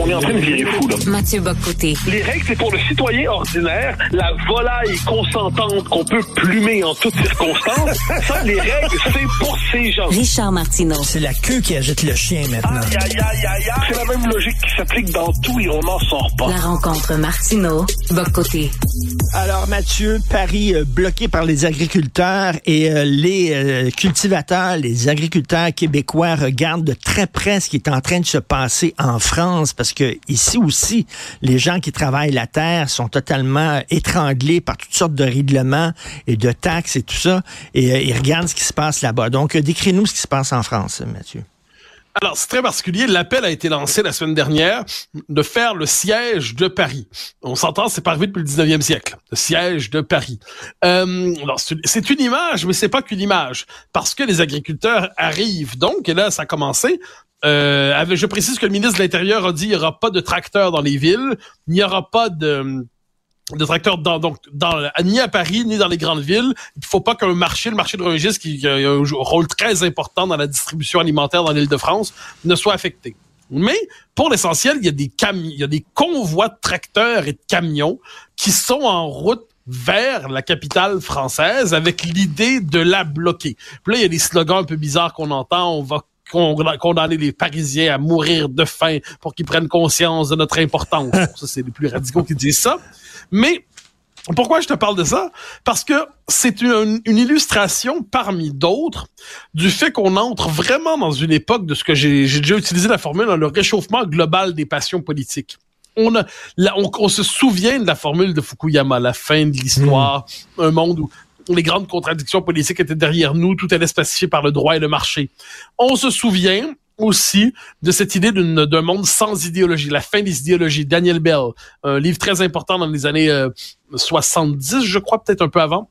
On est en train de virer fou, là. Mathieu Bocoté. Les règles, c'est pour le citoyen ordinaire, la volaille consentante qu'on peut plumer en toutes circonstances. Ça, les règles, c'est pour ces gens. Richard Martineau. C'est la queue qui agite le chien maintenant. Aïe, aïe, aïe, aïe, aïe. C'est la même logique qui s'applique dans tout et on n'en sort pas. La rencontre Martineau. Bocoté. Alors Mathieu, Paris euh, bloqué par les agriculteurs et euh, les euh, cultivateurs, les agriculteurs québécois regardent de très près ce qui est en train de se passer en France parce que ici aussi, les gens qui travaillent la terre sont totalement étranglés par toutes sortes de règlements et de taxes et tout ça et ils regardent ce qui se passe là-bas. Donc décris-nous ce qui se passe en France, Mathieu. Alors, c'est très particulier. L'appel a été lancé la semaine dernière de faire le siège de Paris. On s'entend, c'est pas arrivé depuis le 19e siècle. Le siège de Paris. Euh, c'est une image, mais c'est pas qu'une image. Parce que les agriculteurs arrivent donc, et là, ça a commencé. Euh, je précise que le ministre de l'Intérieur a dit il n'y aura pas de tracteurs dans les villes, il n'y aura pas de tracteurs dans, donc, ni à Paris, ni dans les grandes villes. Il faut pas qu'un marché, le marché de Rungis, qui, a un rôle très important dans la distribution alimentaire dans l'île de France, ne soit affecté. Mais, pour l'essentiel, il y a des il y a des convois de tracteurs et de camions qui sont en route vers la capitale française avec l'idée de la bloquer. Puis là, il y a des slogans un peu bizarres qu'on entend. On va condamner les Parisiens à mourir de faim pour qu'ils prennent conscience de notre importance. ça, c'est les plus radicaux qui disent ça. Mais pourquoi je te parle de ça? Parce que c'est une, illustration parmi d'autres du fait qu'on entre vraiment dans une époque de ce que j'ai déjà utilisé la formule, dans le réchauffement global des passions politiques. On, a, on, se souvient de la formule de Fukuyama, la fin de l'histoire, hmm. un monde où les grandes contradictions politiques étaient derrière nous, tout allait se pacifier par le droit et le marché. On se souvient aussi de cette idée d'un monde sans idéologie, la fin des idéologies. Daniel Bell, un livre très important dans les années 70, euh, je crois, peut-être un peu avant,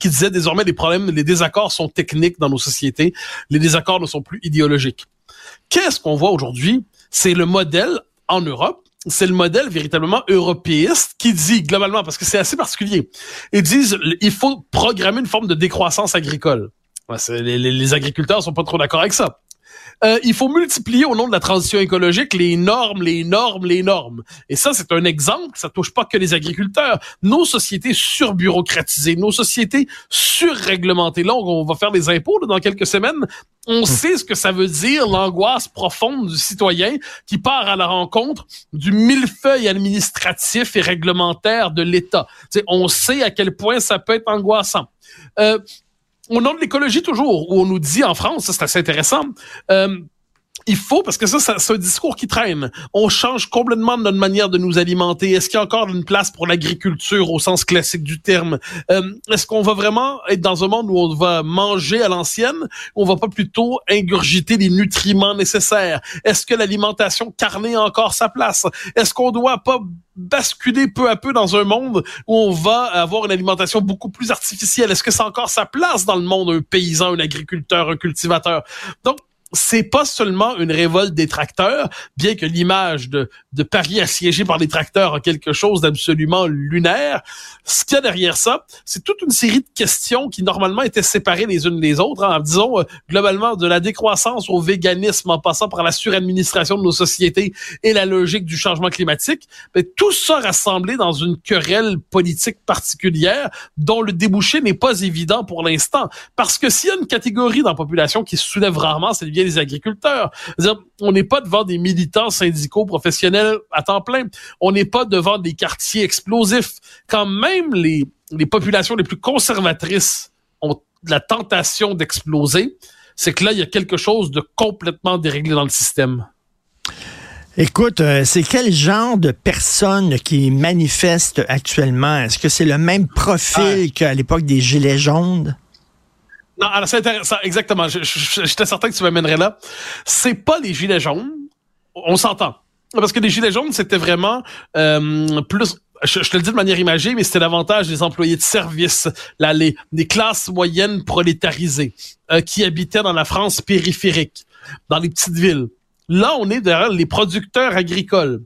qui disait désormais les problèmes, les désaccords sont techniques dans nos sociétés, les désaccords ne sont plus idéologiques. Qu'est-ce qu'on voit aujourd'hui? C'est le modèle en Europe c'est le modèle véritablement européiste qui dit globalement, parce que c'est assez particulier, ils disent il faut programmer une forme de décroissance agricole. les, les, agriculteurs sont pas trop d'accord avec ça. Euh, il faut multiplier au nom de la transition écologique les normes, les normes, les normes. Et ça, c'est un exemple. Ça touche pas que les agriculteurs. Nos sociétés surbureaucratisées, nos sociétés surréglementées. Là, on va faire des impôts dans quelques semaines. On sait ce que ça veut dire, l'angoisse profonde du citoyen qui part à la rencontre du millefeuille administratif et réglementaire de l'État. On sait à quel point ça peut être angoissant. Euh, au nom de l'écologie toujours, où on nous dit en France, c'est assez intéressant, euh, il faut, parce que ça, c'est un discours qui traîne. On change complètement notre manière de nous alimenter. Est-ce qu'il y a encore une place pour l'agriculture au sens classique du terme? Euh, est-ce qu'on va vraiment être dans un monde où on va manger à l'ancienne? On va pas plutôt ingurgiter les nutriments nécessaires? Est-ce que l'alimentation carnée a encore sa place? Est-ce qu'on doit pas basculer peu à peu dans un monde où on va avoir une alimentation beaucoup plus artificielle? Est-ce que c'est encore sa place dans le monde, un paysan, un agriculteur, un cultivateur? Donc, c'est pas seulement une révolte des tracteurs, bien que l'image de, de Paris assiégé par les tracteurs a quelque chose d'absolument lunaire. Ce qu'il y a derrière ça, c'est toute une série de questions qui normalement étaient séparées les unes des autres, en hein. disons euh, globalement de la décroissance au véganisme en passant par la suradministration de nos sociétés et la logique du changement climatique. Mais tout ça rassemblé dans une querelle politique particulière dont le débouché n'est pas évident pour l'instant. Parce que s'il y a une catégorie dans la population qui se soulève rarement, c'est les agriculteurs. on n'est pas devant des militants syndicaux professionnels à temps plein. On n'est pas devant des quartiers explosifs. Quand même les, les populations les plus conservatrices ont la tentation d'exploser, c'est que là, il y a quelque chose de complètement déréglé dans le système. Écoute, euh, c'est quel genre de personnes qui manifestent actuellement? Est-ce que c'est le même profil qu'à l'époque des Gilets jaunes? Non, alors c'est intéressant, exactement. J'étais certain que tu m'amènerais là. C'est pas les gilets jaunes. On s'entend. Parce que les gilets jaunes, c'était vraiment euh, plus je, te le dis de manière imagée, mais c'était davantage des employés de service, là, les, classes moyennes prolétarisées euh, qui habitaient dans la France périphérique, dans les petites villes. Là, on est derrière les producteurs agricoles.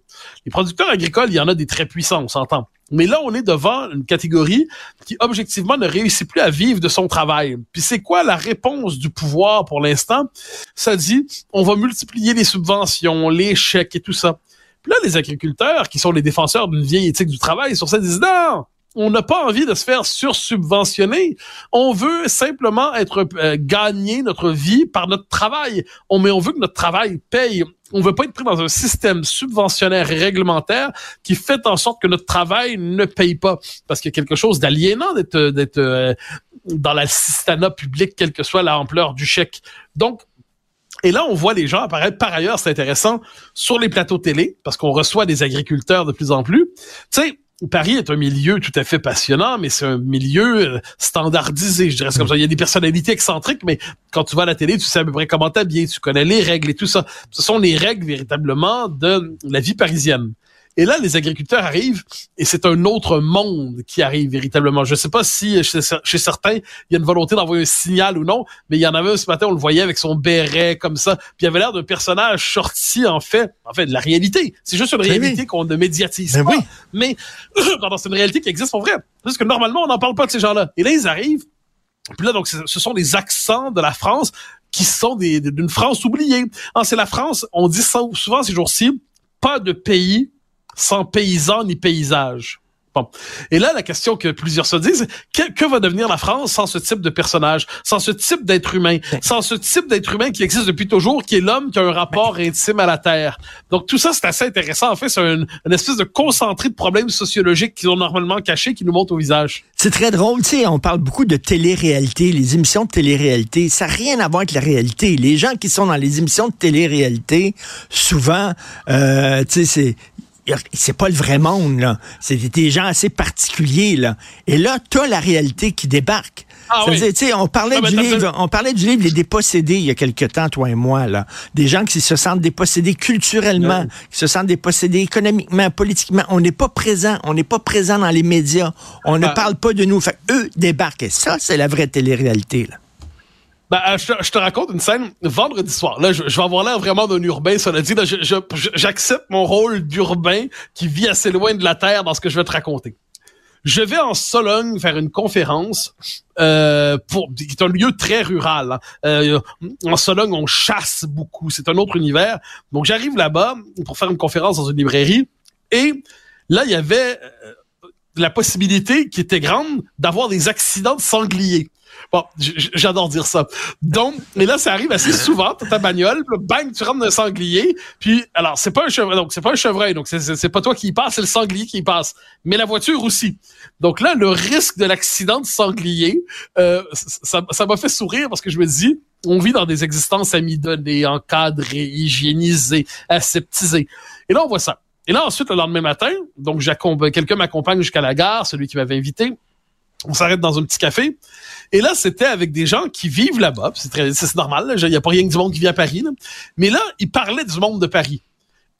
Les producteurs agricoles, il y en a des très puissants, on s'entend. Mais là, on est devant une catégorie qui, objectivement, ne réussit plus à vivre de son travail. Puis c'est quoi la réponse du pouvoir pour l'instant? Ça dit, on va multiplier les subventions, les chèques et tout ça. Puis là, les agriculteurs, qui sont les défenseurs d'une vieille éthique du travail, sur ça disent, non, on n'a pas envie de se faire sursubventionner. On veut simplement être euh, gagner notre vie par notre travail. On, mais on veut que notre travail paye. On veut pas être pris dans un système subventionnaire réglementaire qui fait en sorte que notre travail ne paye pas. Parce qu'il y a quelque chose d'aliénant d'être d'être euh, dans la système public, quelle que soit l'ampleur du chèque. Donc, et là, on voit les gens apparaître. Par ailleurs, c'est intéressant sur les plateaux télé, parce qu'on reçoit des agriculteurs de plus en plus. Tu sais, Paris est un milieu tout à fait passionnant, mais c'est un milieu euh, standardisé, je dirais comme ça. Il y a des personnalités excentriques, mais quand tu vas à la télé, tu sais à peu près comment t'habiller, tu connais les règles et tout ça. Ce sont les règles véritablement de la vie parisienne. Et là, les agriculteurs arrivent et c'est un autre monde qui arrive véritablement. Je ne sais pas si chez, certains, il y a une volonté d'envoyer un signal ou non, mais il y en avait un ce matin, on le voyait avec son béret comme ça. Puis il avait l'air d'un personnage sorti, en fait, en fait, de la réalité. C'est juste une réalité qu'on ne médiatise pas. Oui. Mais c'est une réalité qui existe en vrai. Parce que normalement, on n'en parle pas de ces gens-là. Et là, ils arrivent. Puis là, donc, ce sont des accents de la France qui sont d'une France oubliée. Ah, c'est la France, on dit souvent ces jours-ci, pas de pays sans paysan ni paysage. Bon. Et là, la question que plusieurs se disent, que, que, va devenir la France sans ce type de personnage, sans ce type d'être humain, ben. sans ce type d'être humain qui existe depuis toujours, qui est l'homme qui a un rapport ben. intime à la Terre? Donc tout ça, c'est assez intéressant. En fait, c'est une, espèce de concentré de problèmes sociologiques qui sont normalement cachés, qui nous montent au visage. C'est très drôle, tu sais, on parle beaucoup de télé-réalité, les émissions de télé-réalité. Ça n'a rien à voir avec la réalité. Les gens qui sont dans les émissions de télé-réalité, souvent, euh, tu sais, c'est pas le vrai monde, là. C'est des gens assez particuliers, là. Et là, t'as la réalité qui débarque. Ah on parlait ah, du livre, on parlait du livre Les dépossédés il y a quelque temps, toi et moi, là. Des gens qui se sentent dépossédés culturellement, qui se sentent dépossédés économiquement, politiquement. On n'est pas présent, on n'est pas présent dans les médias. On ne parle pas de nous. Fait eux débarquent. Et ça, c'est la vraie télé-réalité, là. Ben, euh, je, te, raconte une scène vendredi soir. Là, je, vais avoir l'air vraiment d'un urbain, cela dit. J'accepte mon rôle d'urbain qui vit assez loin de la terre dans ce que je vais te raconter. Je vais en Sologne faire une conférence euh, qui est un lieu très rural. Hein. Euh, en Sologne, on chasse beaucoup. C'est un autre univers. Donc, j'arrive là-bas pour faire une conférence dans une librairie et là, il y avait euh, la possibilité qui était grande d'avoir des accidents de sangliers. Bon, j'adore dire ça. Donc, mais là, ça arrive assez souvent. Ta bagnole, bang, tu rentres dans un sanglier. Puis, alors, c'est pas un chevreuil, donc c'est pas un donc c'est pas toi qui y passe, c'est le sanglier qui y passe. Mais la voiture aussi. Donc là, le risque de l'accident de sanglier, euh, ça m'a fait sourire parce que je me dis, on vit dans des existences amidonnées, encadrées, hygiénisées, aseptisées. Et là, on voit ça. Et là, ensuite, le lendemain matin, donc quelqu'un m'accompagne jusqu'à la gare, celui qui m'avait invité on s'arrête dans un petit café. Et là, c'était avec des gens qui vivent là-bas. C'est très, c'est normal. Il n'y a pas rien que du monde qui vit à Paris. Mais là, ils parlaient du monde de Paris.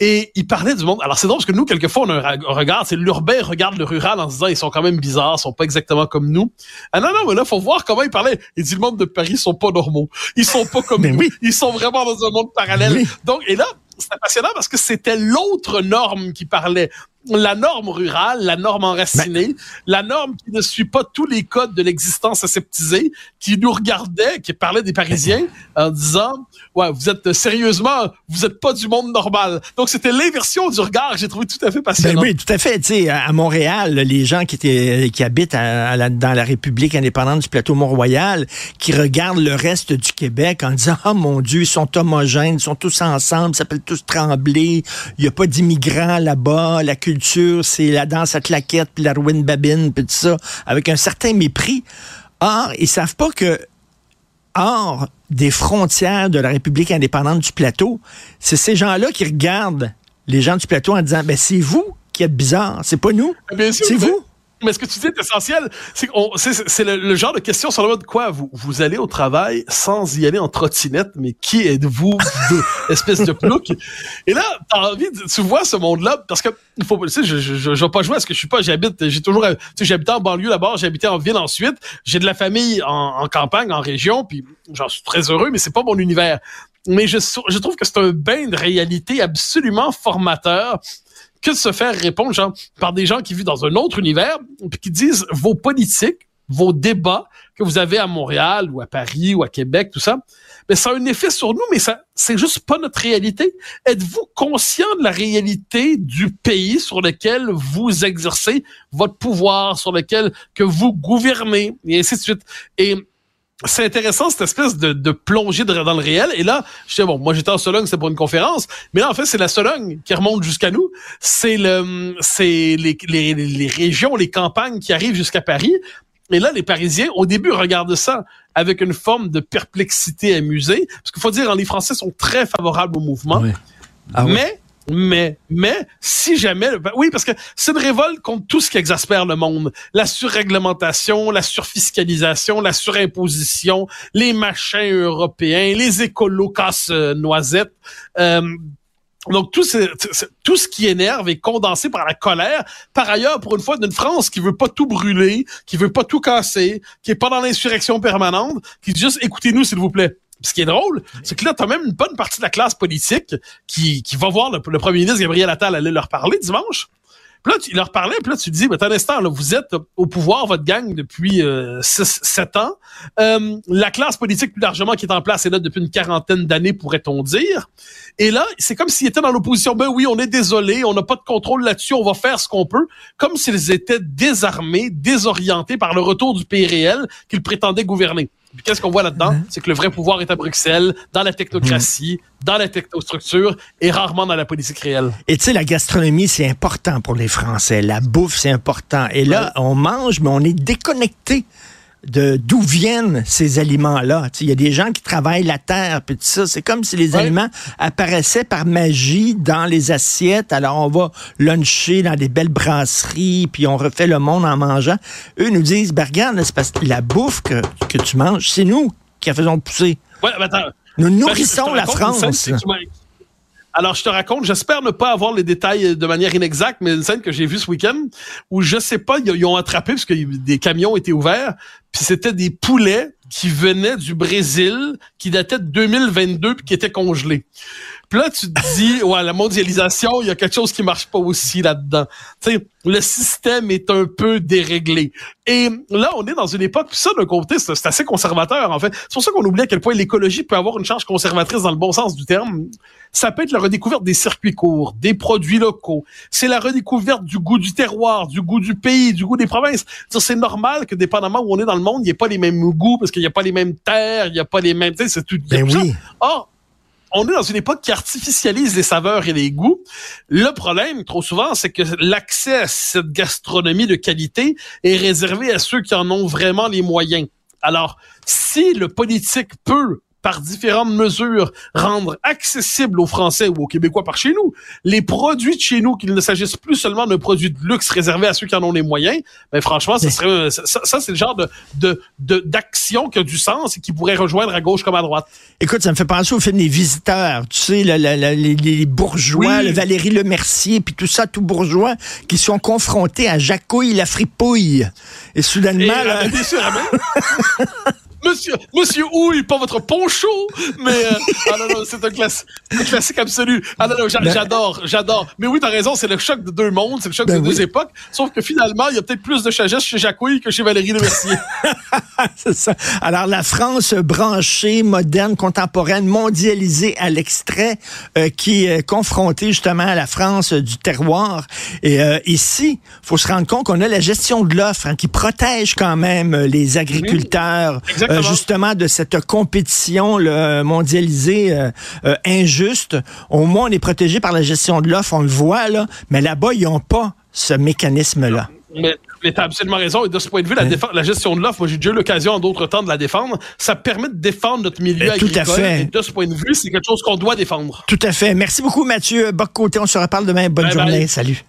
Et ils parlaient du monde. Alors, c'est drôle parce que nous, quelquefois, on a un regard. C'est l'urbain regarde le rural en se disant, ils sont quand même bizarres, ils sont pas exactement comme nous. Ah non, non, mais là, faut voir comment ils parlaient. Il dit, le monde de Paris sont pas normaux. Ils sont pas comme nous. Ils sont vraiment dans un monde parallèle. Donc, et là, c'était passionnant parce que c'était l'autre norme qui parlait la norme rurale, la norme enracinée, ben. la norme qui ne suit pas tous les codes de l'existence aseptisée, qui nous regardait, qui parlait des Parisiens en disant, ouais, vous êtes sérieusement, vous êtes pas du monde normal. Donc c'était l'inversion du regard que j'ai trouvé tout à fait passionnant. Ben oui, tout à fait. Tu sais, à Montréal, les gens qui étaient, qui habitent dans la République indépendante du plateau Mont-Royal, qui regardent le reste du Québec en disant, oh mon Dieu, ils sont homogènes, ils sont tous ensemble, ils s'appellent tous Tremblay, il y a pas d'immigrants là-bas, la culture, c'est la danse à claquette, puis la ruine babine, puis tout ça, avec un certain mépris. Or, ils savent pas que hors des frontières de la République indépendante du plateau, c'est ces gens-là qui regardent les gens du plateau en disant, ben c'est vous qui êtes bizarres, c'est pas nous, c'est vous. Mais ce que tu dis est essentiel. C'est le, genre de question sur le mode quoi vous, vous allez au travail sans y aller en trottinette, mais qui êtes-vous, espèce de plouc Et là, t'as envie, de, tu vois ce monde-là parce que il faut, tu sais, je, je, je, vais pas jouer à ce que je suis pas. J'habite, j'ai toujours, tu sais, j'habitais en banlieue d'abord, habité en ville ensuite. J'ai de la famille en, en campagne, en région, puis j'en suis très heureux, mais c'est pas mon univers. Mais je, je trouve que c'est un bain de réalité absolument formateur que se faire répondre genre, par des gens qui vivent dans un autre univers, puis qui disent vos politiques, vos débats que vous avez à Montréal ou à Paris ou à Québec, tout ça, mais ça a un effet sur nous, mais ça, c'est juste pas notre réalité. Êtes-vous conscient de la réalité du pays sur lequel vous exercez votre pouvoir, sur lequel que vous gouvernez, et ainsi de suite. Et c'est intéressant cette espèce de, de plongée dans le réel. Et là, je dis bon, moi j'étais en Sologne, c'est pour une conférence, mais là en fait c'est la Sologne qui remonte jusqu'à nous. C'est le, c'est les, les, les régions, les campagnes qui arrivent jusqu'à Paris. Et là, les Parisiens, au début, regardent ça avec une forme de perplexité amusée, parce qu'il faut dire, les Français sont très favorables au mouvement. Ah oui. mais mais, mais, si jamais, oui, parce que c'est une révolte contre tout ce qui exaspère le monde. La surréglementation, la surfiscalisation, la surimposition, les machins européens, les écolos casse noisettes. Euh, donc tout, ce, tout ce qui énerve est condensé par la colère. Par ailleurs, pour une fois, d'une France qui veut pas tout brûler, qui veut pas tout casser, qui est pas dans l'insurrection permanente, qui dit juste écoutez-nous s'il vous plaît ce qui est drôle, c'est que là, t'as même une bonne partie de la classe politique qui, qui va voir le, premier ministre Gabriel Attal aller leur parler dimanche. Puis là, tu, il leur parlait, puis là, tu dis, mais un instant, là, vous êtes au pouvoir, votre gang, depuis euh, 7 ans. Euh, la classe politique, plus largement, qui est en place, est là depuis une quarantaine d'années, pourrait-on dire. Et là, c'est comme s'ils étaient dans l'opposition. Ben oui, on est désolé, on n'a pas de contrôle là-dessus, on va faire ce qu'on peut. Comme s'ils étaient désarmés, désorientés par le retour du pays réel qu'ils prétendaient gouverner. Qu'est-ce qu'on voit là-dedans? C'est que le vrai pouvoir est à Bruxelles, dans la technocratie, dans la technostructure et rarement dans la politique réelle. Et tu sais, la gastronomie, c'est important pour les Français. La bouffe, c'est important. Et là, on mange, mais on est déconnecté d'où viennent ces aliments-là. Il y a des gens qui travaillent la terre, puis tout ça. C'est comme si les aliments apparaissaient par magie dans les assiettes. Alors, on va luncher dans des belles brasseries, puis on refait le monde en mangeant. Eux nous disent, ben regarde, c'est parce que la bouffe que, que tu manges, c'est nous qui la faisons pousser. Ouais, mais attends. Nous Ben, je- je nourrissons la France. c'est que tu m'as- Alors, je te raconte, j'espère ne pas avoir les détails de manière inexacte, mais une scène que j'ai vue ce week-end où je sais pas, ils, ils ont attrapé parce que des camions étaient ouverts, puis c'était des poulets qui venaient du Brésil, qui dataient de 2022 puis qui étaient congelés. Puis là, tu te dis, ouais, la mondialisation, il y a quelque chose qui marche pas aussi là-dedans. Tu sais, le système est un peu déréglé. Et là, on est dans une époque, puis ça, d'un côté, c'est assez conservateur, en fait. C'est pour ça qu'on oublie à quel point l'écologie peut avoir une charge conservatrice dans le bon sens du terme. Ça peut être la redécouverte des circuits courts, des produits locaux. C'est la redécouverte du goût du terroir, du goût du pays, du goût des provinces. C'est normal que, dépendamment où on est dans le monde, il n'y ait pas les mêmes goûts, parce qu'il n'y a pas les mêmes terres, il n'y a pas les mêmes... Tu sais, c'est tout... Ben ça. oui. Or, on est dans une époque qui artificialise les saveurs et les goûts. Le problème, trop souvent, c'est que l'accès à cette gastronomie de qualité est réservé à ceux qui en ont vraiment les moyens. Alors, si le politique peut par différentes mesures, rendre accessible aux Français ou aux Québécois par chez nous les produits de chez nous, qu'il ne s'agisse plus seulement d'un produit de luxe réservé à ceux qui en ont les moyens, ben franchement, ça serait ça, ça, c'est le genre de de de- d'action qui a du sens et qui pourrait rejoindre à gauche comme à droite. Écoute, ça me fait penser au film des visiteurs. Tu sais, le- le- le- les, les bourgeois, Oui. le Valérie Lemercier, puis tout ça, tout bourgeois, qui sont confrontés à Jacouille la fripouille. Et soudainement, Et, là, euh, bien sûr, ah Monsieur, Monsieur Houille, pas votre poncho, mais euh, ah non, non, c'est un, classique, un classique absolu. Ah non, non, j'a- Ben- j'adore, j'adore. Mais oui, t'as raison, c'est le choc de deux mondes, c'est le choc Ben de deux époques. Sauf que finalement, il y a peut-être plus de sagesse chez Jacouille que chez Valérie Lemercier. c'est ça. Alors, la France branchée, moderne, contemporaine, mondialisée à l'extrait, euh, qui est confrontée justement à la France du terroir. Et euh, ici, faut se rendre compte qu'on a la gestion de l'offre hein, qui protège quand même les agriculteurs, Exactement. euh, justement de cette compétition là, mondialisée euh, euh, injuste. Au moins, on est protégé par la gestion de l'offre, on le voit là, mais là-bas, ils n'ont pas ce mécanisme-là. mais mais t'as absolument raison. Et de ce point de vue, la, la gestion de l'offre, moi j'ai déjà eu l'occasion en d'autres temps de la défendre. Ça permet de défendre notre milieu Euh, tout à agricole. fait. Et de ce point de vue, c'est quelque chose qu'on doit défendre. Tout à fait. Merci beaucoup, Mathieu Bocoté. On se reparle demain. Bonne journée. Salut.